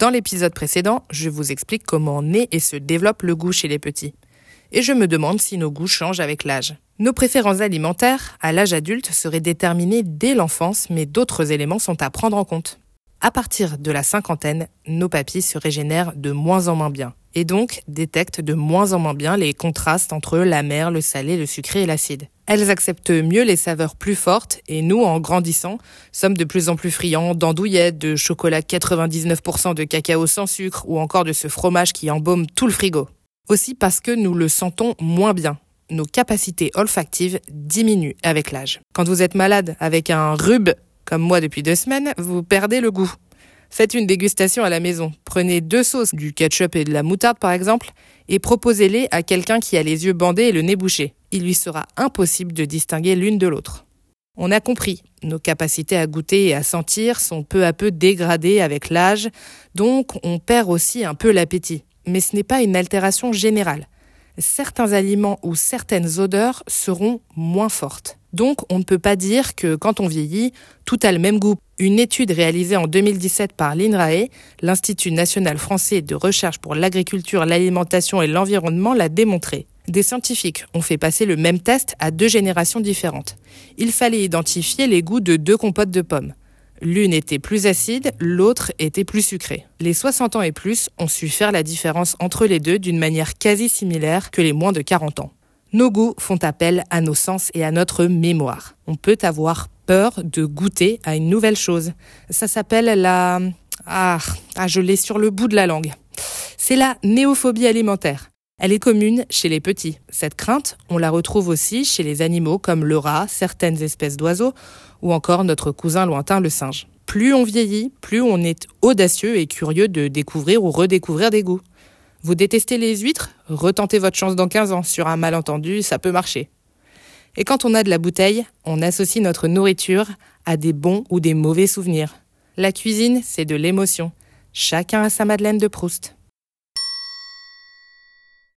Dans l'épisode précédent, je vous explique comment naît et se développe le goût chez les petits. Et je me demande si nos goûts changent avec l'âge. Nos préférences alimentaires, à l'âge adulte, seraient déterminées dès l'enfance, mais d'autres éléments sont à prendre en compte. À partir de la cinquantaine, nos papilles se régénèrent de moins en moins bien, et donc détectent de moins en moins bien les contrastes entre la mer, le salé, le sucré et l'acide. Elles acceptent mieux les saveurs plus fortes et nous, en grandissant, sommes de plus en plus friands d'andouillettes, de chocolat 99% de cacao sans sucre ou encore de ce fromage qui embaume tout le frigo. Aussi parce que nous le sentons moins bien. Nos capacités olfactives diminuent avec l'âge. Quand vous êtes malade avec un rhume, comme moi depuis deux semaines, vous perdez le goût. Faites une dégustation à la maison. Prenez deux sauces, du ketchup et de la moutarde par exemple, et proposez-les à quelqu'un qui a les yeux bandés et le nez bouché. Il lui sera impossible de distinguer l'une de l'autre. On a compris, nos capacités à goûter et à sentir sont peu à peu dégradées avec l'âge, donc on perd aussi un peu l'appétit. Mais ce n'est pas une altération générale. Certains aliments ou certaines odeurs seront moins fortes. Donc, on ne peut pas dire que quand on vieillit, tout a le même goût. Une étude réalisée en 2017 par l'INRAE, l'Institut national français de recherche pour l'agriculture, l'alimentation et l'environnement, l'a démontré. Des scientifiques ont fait passer le même test à deux générations différentes. Il fallait identifier les goûts de deux compotes de pommes. L'une était plus acide, l'autre était plus sucrée. Les 60 ans et plus ont su faire la différence entre les deux d'une manière quasi similaire que les moins de 40 ans. Nos goûts font appel à nos sens et à notre mémoire. On peut avoir peur de goûter à une nouvelle chose. Ça s'appelle la... Ah, ah je l'ai sur le bout de la langue. C'est la néophobie alimentaire. Elle est commune chez les petits. Cette crainte, on la retrouve aussi chez les animaux comme le rat, certaines espèces d'oiseaux ou encore notre cousin lointain le singe. Plus on vieillit, plus on est audacieux et curieux de découvrir ou redécouvrir des goûts. Vous détestez les huîtres? Retentez votre chance dans 15 ans. Sur un malentendu, ça peut marcher. Et quand on a de la bouteille, on associe notre nourriture à des bons ou des mauvais souvenirs. La cuisine, c'est de l'émotion. Chacun a sa Madeleine de Proust.